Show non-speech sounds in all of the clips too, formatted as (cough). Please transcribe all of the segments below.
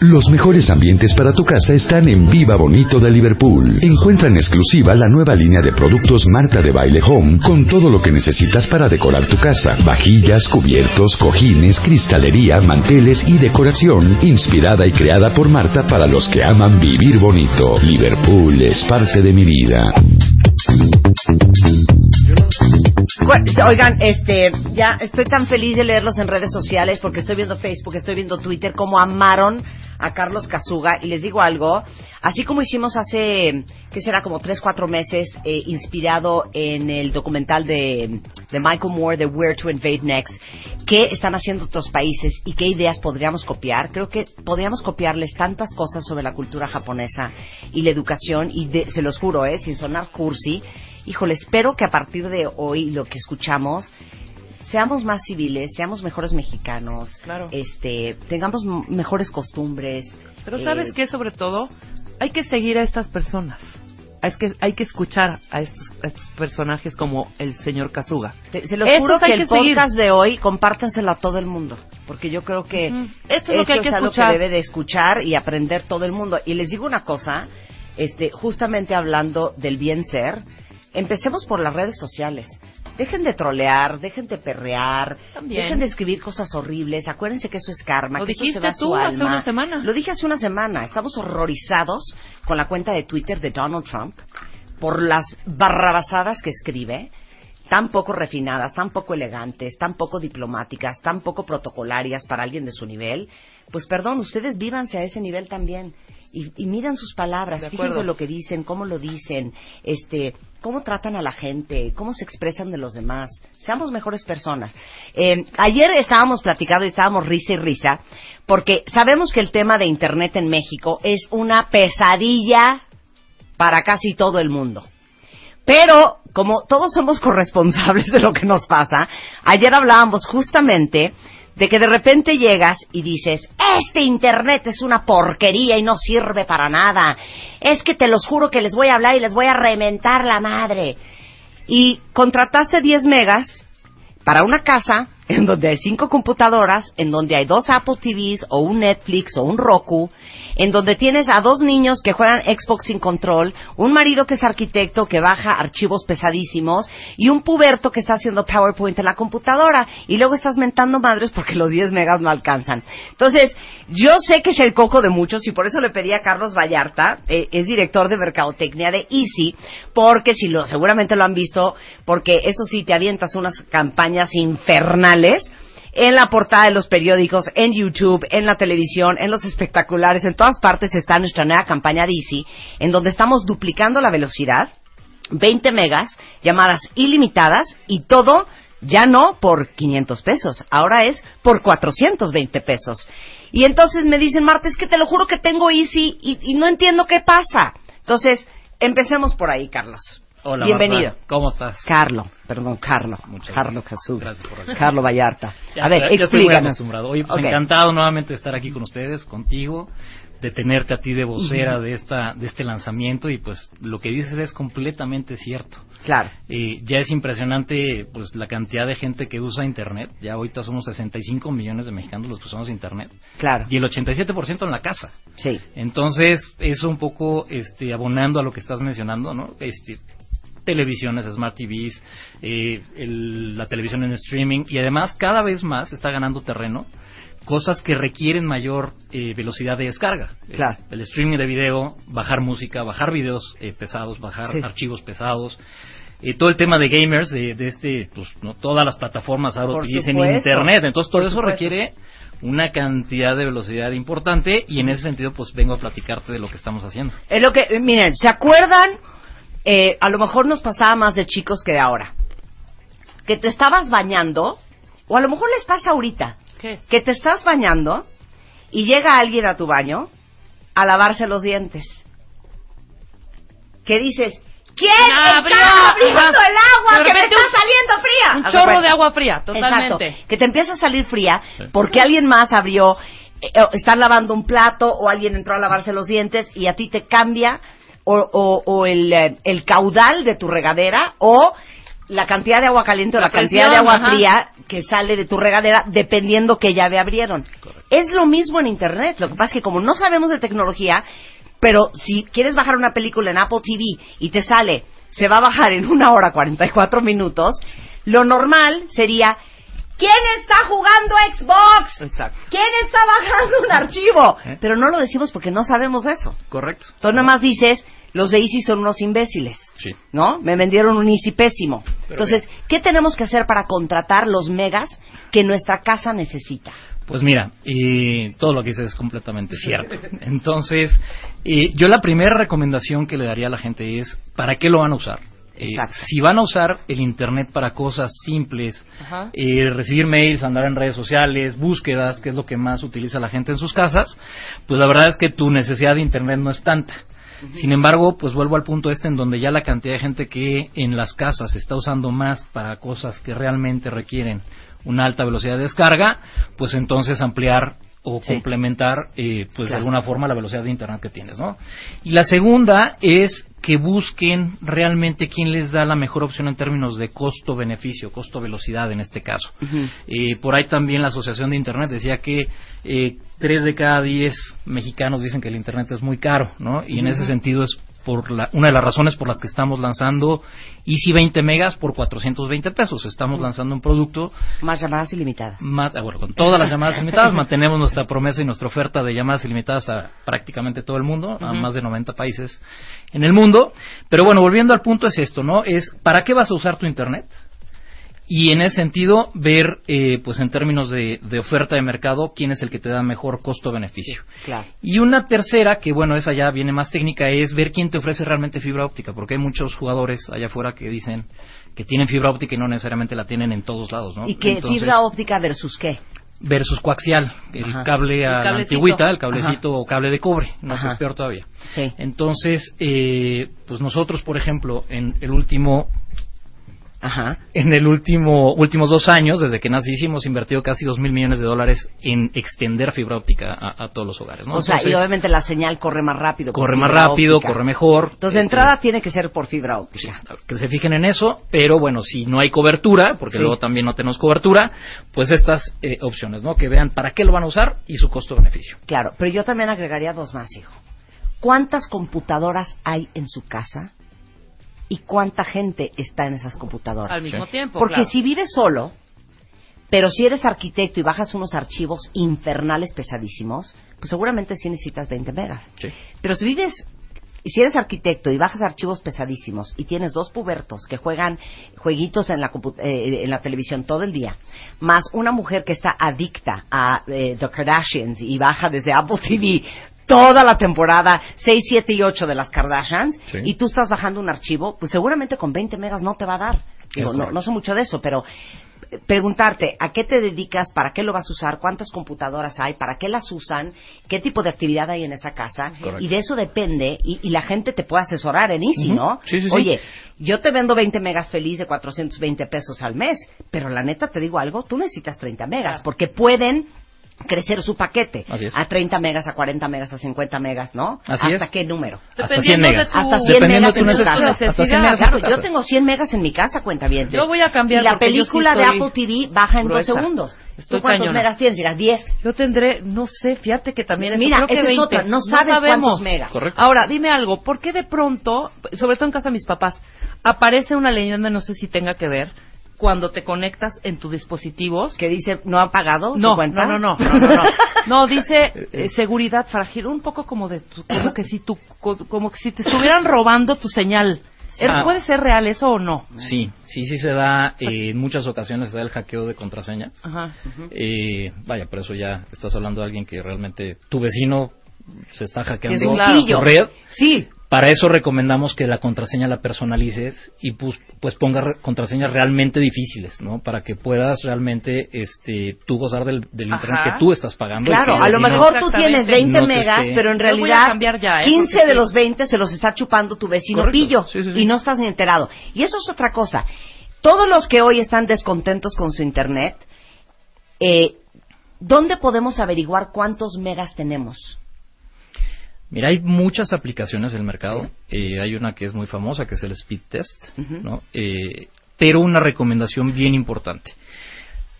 Los mejores ambientes para tu casa están en Viva Bonito de Liverpool. Encuentra en exclusiva la nueva línea de productos Marta de Baile Home con todo lo que necesitas para decorar tu casa. Vajillas, cubiertos, cojines, cristalería, manteles y decoración inspirada y creada por Marta para los que aman vivir bonito. Liverpool es parte de mi vida. Oigan, este, ya estoy tan feliz de leerlos en redes sociales porque estoy viendo Facebook, estoy viendo Twitter, cómo amaron a Carlos Casuga. Y les digo algo, así como hicimos hace, que será como tres, cuatro meses, eh, inspirado en el documental de, de Michael Moore, de Where to Invade Next, qué están haciendo otros países y qué ideas podríamos copiar. Creo que podríamos copiarles tantas cosas sobre la cultura japonesa y la educación, y se los juro, eh, sin sonar cursi, híjole, espero que a partir de hoy lo que escuchamos seamos más civiles, seamos mejores mexicanos, claro. este, tengamos mejores costumbres. Pero sabes eh, qué, sobre todo, hay que seguir a estas personas. Hay que, hay que escuchar a estos, personajes como el señor Kazuga. Se los juro que el podcast de hoy compártenselo a todo el mundo, porque yo creo que eso es lo que hay que escuchar. que debe de escuchar y aprender todo el mundo. Y les digo una cosa, este, justamente hablando del bien ser, empecemos por las redes sociales. Dejen de trolear, dejen de perrear, dejen de escribir cosas horribles. Acuérdense que eso es karma, Lo que dijiste eso se va tú su hace una semana. Lo dije hace una semana. Estamos horrorizados con la cuenta de Twitter de Donald Trump por las barrabasadas que escribe, tan poco refinadas, tan poco elegantes, tan poco diplomáticas, tan poco protocolarias para alguien de su nivel. Pues perdón, ustedes vívanse a ese nivel también y, y miran sus palabras, fíjense lo que dicen, cómo lo dicen, este, cómo tratan a la gente, cómo se expresan de los demás. Seamos mejores personas. Eh, ayer estábamos platicando y estábamos risa y risa, porque sabemos que el tema de Internet en México es una pesadilla para casi todo el mundo. Pero, como todos somos (laughs) corresponsables de lo que nos pasa, ayer hablábamos justamente de que de repente llegas y dices, este Internet es una porquería y no sirve para nada. Es que te los juro que les voy a hablar y les voy a reventar la madre. Y contrataste 10 megas para una casa en donde hay cinco computadoras, en donde hay dos Apple TVs o un Netflix o un Roku, en donde tienes a dos niños que juegan Xbox sin control, un marido que es arquitecto que baja archivos pesadísimos y un puberto que está haciendo PowerPoint en la computadora y luego estás mentando madres porque los 10 megas no alcanzan. Entonces, yo sé que es el coco de muchos y por eso le pedí a Carlos Vallarta, eh, es director de mercadotecnia de Easy, porque si lo seguramente lo han visto, porque eso sí te avientas unas campañas infernales en la portada de los periódicos, en YouTube, en la televisión, en los espectaculares, en todas partes está nuestra nueva campaña Easy, en donde estamos duplicando la velocidad, 20 megas, llamadas ilimitadas y todo ya no por 500 pesos, ahora es por 420 pesos. Y entonces me dicen, Marta, es que te lo juro que tengo Easy y no entiendo qué pasa. Entonces, empecemos por ahí, Carlos. Hola, Bienvenido. Marta. ¿Cómo estás? Carlo, perdón, Carlo. Muchas Carlo gracias. Casú. Gracias por Carlo Vallarta. Ya, A ver, ya estoy muy acostumbrado. Oye, pues encantado nuevamente de estar aquí con ustedes, contigo, de tenerte a ti de vocera de esta de este lanzamiento y pues lo que dices es completamente cierto. Claro. Eh, ya es impresionante pues la cantidad de gente que usa internet. Ya ahorita somos 65 millones de mexicanos los que usamos internet Claro. y el 87% en la casa. Sí. Entonces, eso un poco este, abonando a lo que estás mencionando, ¿no? Este, televisiones, smart TVs, eh, el- la televisión en streaming y además cada vez más está ganando terreno cosas que requieren mayor eh, velocidad de descarga. Claro. El, el streaming de video, bajar música, bajar videos eh, pesados, bajar Sí. archivos pesados. eh, todo el tema de gamers, de, de este, pues, no, todas las plataformas ahora Por utilizan supuesto. internet, entonces todo Por eso supuesto. requiere una cantidad de velocidad importante y en ese sentido pues vengo a platicarte de lo que estamos haciendo. Es lo que, eh, miren, ¿se acuerdan? Eh, a lo mejor nos pasaba más de chicos que de ahora. Que te estabas bañando, o a lo mejor les pasa ahorita, ¿Qué? que te estás bañando y llega alguien a tu baño a lavarse los dientes. Que dices, ¿quién Ah, está abrió, abriendo ajá. el agua De que me está un- saliendo fría? Un chorro de agua fría, totalmente. Exacto. Que te empieza a salir fría porque alguien más abrió, eh, están lavando un plato o alguien entró a lavarse los dientes y a ti te cambia o, o- o el, eh, el caudal de tu regadera o la cantidad de agua caliente o la, La cantidad de agua ajá. fría que sale de tu regadera dependiendo qué llave abrieron. Es lo mismo en Internet. Lo que pasa es que como no sabemos de tecnología, pero si quieres bajar una película en Apple TV y te sale, se va a bajar en una hora 44 minutos, lo normal sería, ¿quién está jugando Xbox? Exacto. ¿Quién está bajando un archivo? ¿Eh? Pero no lo decimos porque no sabemos eso. Correcto. Entonces nada más dices, los de Easy son unos imbéciles. Sí. ¿No? Me vendieron un Easy pésimo. Pero Entonces, ¿qué tenemos que hacer para contratar los megas que nuestra casa necesita? Pues mira, y todo lo que dices es completamente (laughs) cierto. Entonces, eh, yo la primera recomendación que le daría a la gente es, ¿para qué lo van a usar? Eh, si van a usar el Internet para cosas simples, eh, recibir mails, andar en redes sociales, búsquedas, que es lo que más utiliza la gente en sus casas, pues la verdad es que tu necesidad de Internet no es tanta. Sin embargo, pues vuelvo al punto este en donde ya la cantidad de gente que en las casas está usando más para cosas que realmente requieren una alta velocidad de descarga, pues entonces ampliar o Sí. complementar eh, pues de alguna forma la velocidad de internet que tienes, ¿no? Y la segunda es que busquen realmente quién les da la mejor opción en términos de costo-beneficio, costo-velocidad en este caso. Eh, por ahí también la Asociación de Internet decía que eh, tres de cada diez mexicanos dicen que el Internet es muy caro, ¿no? Y en ese sentido es por la, una de las razones por las que estamos lanzando Easy 20 megas por 420 pesos. Estamos lanzando un producto Más llamadas ilimitadas. más, ah, bueno, con todas las llamadas (laughs) ilimitadas, mantenemos nuestra promesa y nuestra oferta de llamadas ilimitadas a prácticamente todo el mundo, a más de 90 países en el mundo. Pero bueno, volviendo al punto es esto, ¿no? Es, ¿para qué vas a usar tu Internet? Y en ese sentido, ver, eh, pues en términos de, de oferta de mercado, quién es el que te da mejor costo-beneficio. Claro. Y una tercera, que bueno, esa ya viene más técnica, es ver quién te ofrece realmente fibra óptica, porque hay muchos jugadores allá afuera que dicen que tienen fibra óptica y no necesariamente la tienen en todos lados, ¿no? ¿Y qué Entonces, fibra óptica versus qué? versus coaxial, el Ajá. cable a El la antigüita, el cablecito o cable de cobre, no es peor todavía. Sí. Entonces, eh, pues nosotros, por ejemplo, en el último Ajá. en el último últimos dos años, desde que nací, hemos invertido casi dos mil millones de dólares en extender fibra óptica a, a todos los hogares. ¿no? O sea, y Entonces, obviamente la señal corre más rápido. corre más rápido, óptica. corre mejor. Entonces, de Eh, entrada tiene que ser por fibra óptica. que se fijen en eso, pero bueno, si no hay cobertura, porque Sí. luego también no tenemos cobertura, pues estas eh, opciones, ¿no? Que vean para qué lo van a usar y su costo-beneficio. Claro, pero yo también agregaría dos más, hijo. ¿Cuántas computadoras hay en su casa? ¿Y cuánta gente está en esas computadoras? Al mismo tiempo. Porque claro. si vives solo, pero si eres arquitecto y bajas unos archivos infernales pesadísimos, pues seguramente sí necesitas 20 megas. Sí. Pero si vives, y si eres arquitecto y bajas archivos pesadísimos y tienes dos pubertos que juegan jueguitos en la, compu- eh, en la televisión todo el día, más una mujer que está adicta a eh, The Kardashians y baja desde Apple TV toda la temporada 6, 7 y 8 de las Kardashians Sí. y tú estás bajando un archivo, pues seguramente con 20 megas no te va a dar. Digo, no, no sé mucho de eso, pero eh, preguntarte a qué te dedicas, para qué lo vas a usar, cuántas computadoras hay, para qué las usan, qué tipo de actividad hay en esa casa Correcto. y de eso depende y, y la gente te puede asesorar en Easy. ¿no? Sí, sí, sí. Oye, yo te vendo 20 megas feliz de 420 pesos al mes, pero la neta te digo algo, tú necesitas 30 megas porque pueden crecer su paquete Así es. a 30 megas, a 40 megas, a 50 megas, ¿no? Así ¿Hasta es. qué número? Hasta 100 Dependiendo de megas. Hasta 100 Dependiendo megas de en tu casa. Hasta 100 Necesidad, megas Claro, yo tengo 100 megas en mi casa, cuenta bien. Yo voy a cambiar Y la película de Apple TV baja en dos gruesa. segundos. Estoy ¿Tú cuántos cañona. megas tienes? Dirás 10. Yo tendré, no sé, fíjate que también eso, Mira, creo que esa es 20. otra, no sabes sabemos. cuántos megas. Correcto. Ahora, dime algo, ¿por qué de pronto, sobre todo en casa de mis papás, aparece una leyenda, no sé si tenga que ver, cuando te conectas en tus dispositivos? Que dice, ¿no ha pagado No, su cuenta? no, no, no, no, no, no. No, dice (laughs) eh, seguridad frágil, un poco como de tu- como que si tu, co- como que si te estuvieran robando tu señal. ¿Er- Ah. ¿Puede ser real eso o no? Sí, sí, sí se da, eh, en muchas ocasiones se da el hackeo de contraseñas. Ajá. Eh, vaya, por eso ya estás hablando de alguien que realmente tu vecino se está hackeando tu red. Sí. Para eso recomendamos que la contraseña la personalices y pues, pues ponga re- contraseñas realmente difíciles, ¿no? Para que puedas realmente este, tú gozar del, del Ajá. internet que tú estás pagando. Claro, a lo no- mejor tú tienes 20 No te megas, esté- pero en Yo voy a realidad ya, ¿eh? 15 Porque de sí. los 20 se los está chupando tu vecino Correcto. pillo Sí, sí, sí. y no estás ni enterado. Y eso es otra cosa. Todos los que hoy están descontentos con su internet, eh, ¿dónde podemos averiguar cuántos megas tenemos? Mira, hay muchas aplicaciones en el mercado. Eh, hay una que es muy famosa, que es el Speed Test. Eh, pero una recomendación bien importante.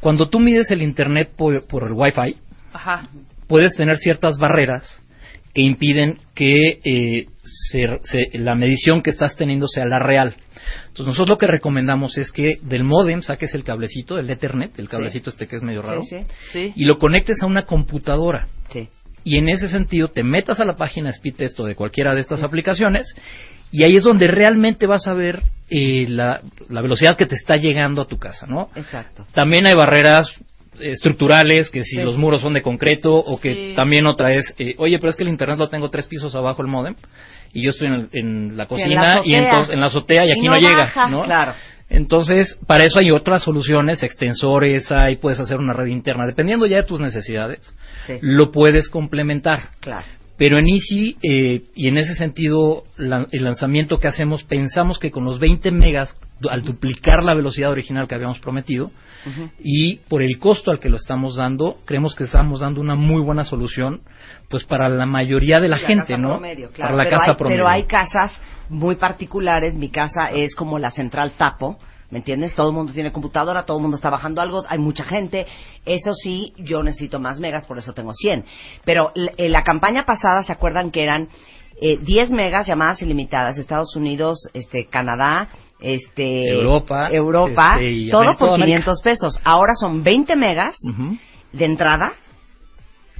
Cuando tú mides el Internet por, por el Wi-Fi, Ajá. puedes tener ciertas barreras que impiden que eh, se- se- la medición que estás teniendo sea la real. Entonces nosotros lo que recomendamos es que del modem saques el cablecito, el Ethernet, el cablecito este que es medio raro, Sí, sí, Sí. y lo conectes a una computadora. Y en ese sentido te metas a la página Speedtest o de cualquiera de estas aplicaciones y ahí es donde realmente vas a ver eh, la, la velocidad que te está llegando a tu casa, ¿no? Exacto. También hay barreras estructurales, que si Sí. los muros son de concreto o que Sí. también otra es, eh, oye, pero es que el internet lo tengo tres pisos abajo el modem y yo estoy en, el- en la Sí, en cocina la y entonces en la azotea y aquí no, llega, baja, ¿no? Claro. Entonces, para eso hay otras soluciones, extensores, ahí puedes hacer una red interna, dependiendo ya de tus necesidades, Sí. lo puedes complementar. Claro. Pero en Easy, eh, y en ese sentido, la- el lanzamiento que hacemos, pensamos que con los 20 megas, al duplicar la velocidad original que habíamos prometido, y por el costo al que lo estamos dando, creemos que estamos dando una muy buena solución, pues para la mayoría de la, La gente, ¿no? promedio, claro. para la pero casa hay, promedio. Pero hay casas muy particulares. Mi casa es como la central Tapo. ¿Me entiendes? Todo el mundo tiene computadora, todo el mundo está bajando algo, hay mucha gente. Eso sí, yo necesito más megas, por eso tengo 100. Pero en la campaña pasada, ¿se acuerdan que eran eh, 10 megas llamadas ilimitadas? Estados Unidos, este, Canadá, este, Europa, Europa, este, todo América, por toda América. 500 pesos. Ahora son 20 megas de entrada,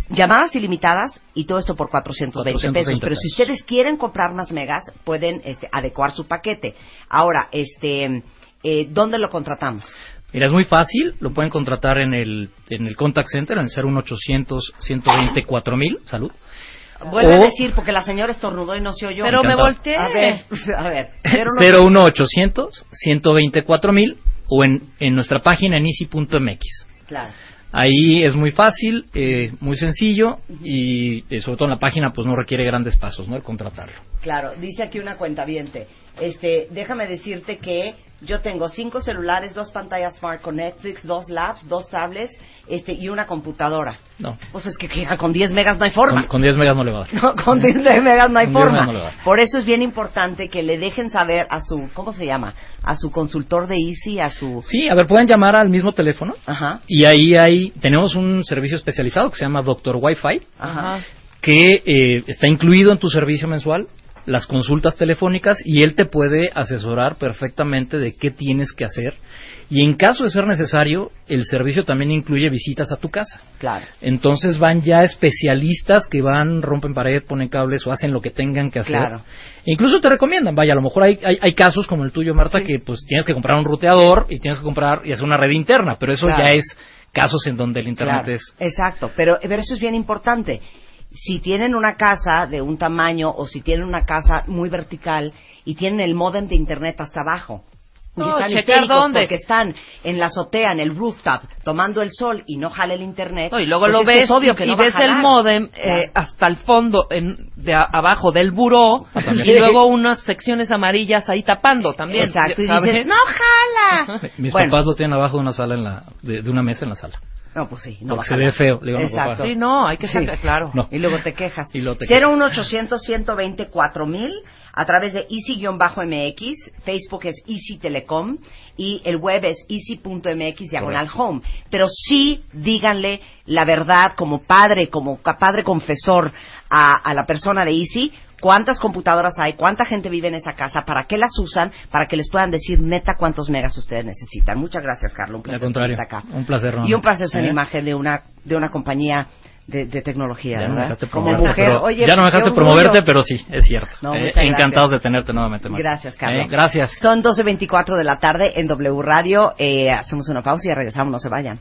llamadas ilimitadas y todo esto por 420, 420 pesos. Pero si ustedes quieren comprar más megas, pueden este, adecuar su paquete. Ahora, este, eh, ¿dónde lo contratamos? Mira, es muy fácil, lo pueden contratar en el, en el contact center, en el 01800 120 4000, salud. Vuelve O- a decir porque la señora estornudó y no se oyó. Pero me volteé. A ver, (laughs) a ver. 01800 120 4000 o en, en nuestra página en easy.mx. Claro. Ahí es muy fácil, eh, muy sencillo y eh, sobre todo en la página pues no requiere grandes pasos, ¿no? El contratarlo. Claro, dice aquí una cuenta Este, déjame decirte que yo tengo cinco celulares, dos pantallas smart con Netflix, dos labs, dos tablets, este, y una computadora. No, Pues es que, que con 10 megas no hay forma. con, con 10 megas no le va a dar. No, con 10 megas no hay Con 10 forma. megas no le va. Por eso es bien importante que le dejen saber a su, ¿cómo se llama? A su consultor de Easy, a su... Sí, a ver, pueden llamar al mismo teléfono Ajá, y ahí hay, tenemos un servicio especializado que se llama Doctor Wi-Fi ajá. que eh, está incluido en tu servicio mensual las consultas telefónicas y él te puede asesorar perfectamente de qué tienes que hacer y en caso de ser necesario el servicio también incluye visitas a tu casa Claro. entonces van ya especialistas que van rompen pared ponen cables o hacen lo que tengan que hacer Claro. E incluso te recomiendan vaya a lo mejor hay, hay, hay casos como el tuyo Marta Sí. que pues tienes que comprar un ruteador y tienes que comprar y hacer una red interna pero eso Claro. ya es casos en donde el internet Claro, es Exacto, pero, pero eso es bien importante. Si tienen una casa de un tamaño o si tienen una casa muy vertical y tienen el modem de internet hasta abajo. Y No, están checar histéricos dónde. porque están en la azotea, en el rooftop, tomando el sol y no jale el internet. No, y luego pues lo ves es obvio y, que y no va a ves el modem eh, hasta el fondo en, de a- abajo del buró Ah, y luego unas secciones amarillas ahí tapando también. Exacto, y dices, no jala. (laughs) mis Bueno. papás lo tienen abajo de una sala en la de, de una mesa en la sala No, pues sí, no va porque a se ve feo le digo no, Exacto. papá. Sí, no, hay que Sí. sacar, claro. No. Y luego te quejas. Y luego te 01800 120 4000 a través de Easy-MX, Facebook es Easy Telecom y el web es easy.mx diagonal home. Pero sí díganle la verdad como padre, como padre confesor a, a la persona de Easy, cuántas computadoras hay, cuánta gente vive en esa casa, para qué las usan, para que les puedan decir neta cuántos megas ustedes necesitan. Muchas gracias, Carlos. Un placer contrario, acá. un placer, Ramón. Y un placer ser ¿Eh? imagen de una, de una compañía de, de tecnología, Ya no me ¿verdad? dejaste Como promoverte, mujer, pero, oye, ya no me dejaste promoverte, pero sí, es cierto. No, Eh, encantados de tenerte nuevamente, Marta. Gracias, Carlos. Eh, gracias. Son 12.24 de la tarde en W Radio. Eh, hacemos una pausa y regresamos, no se vayan.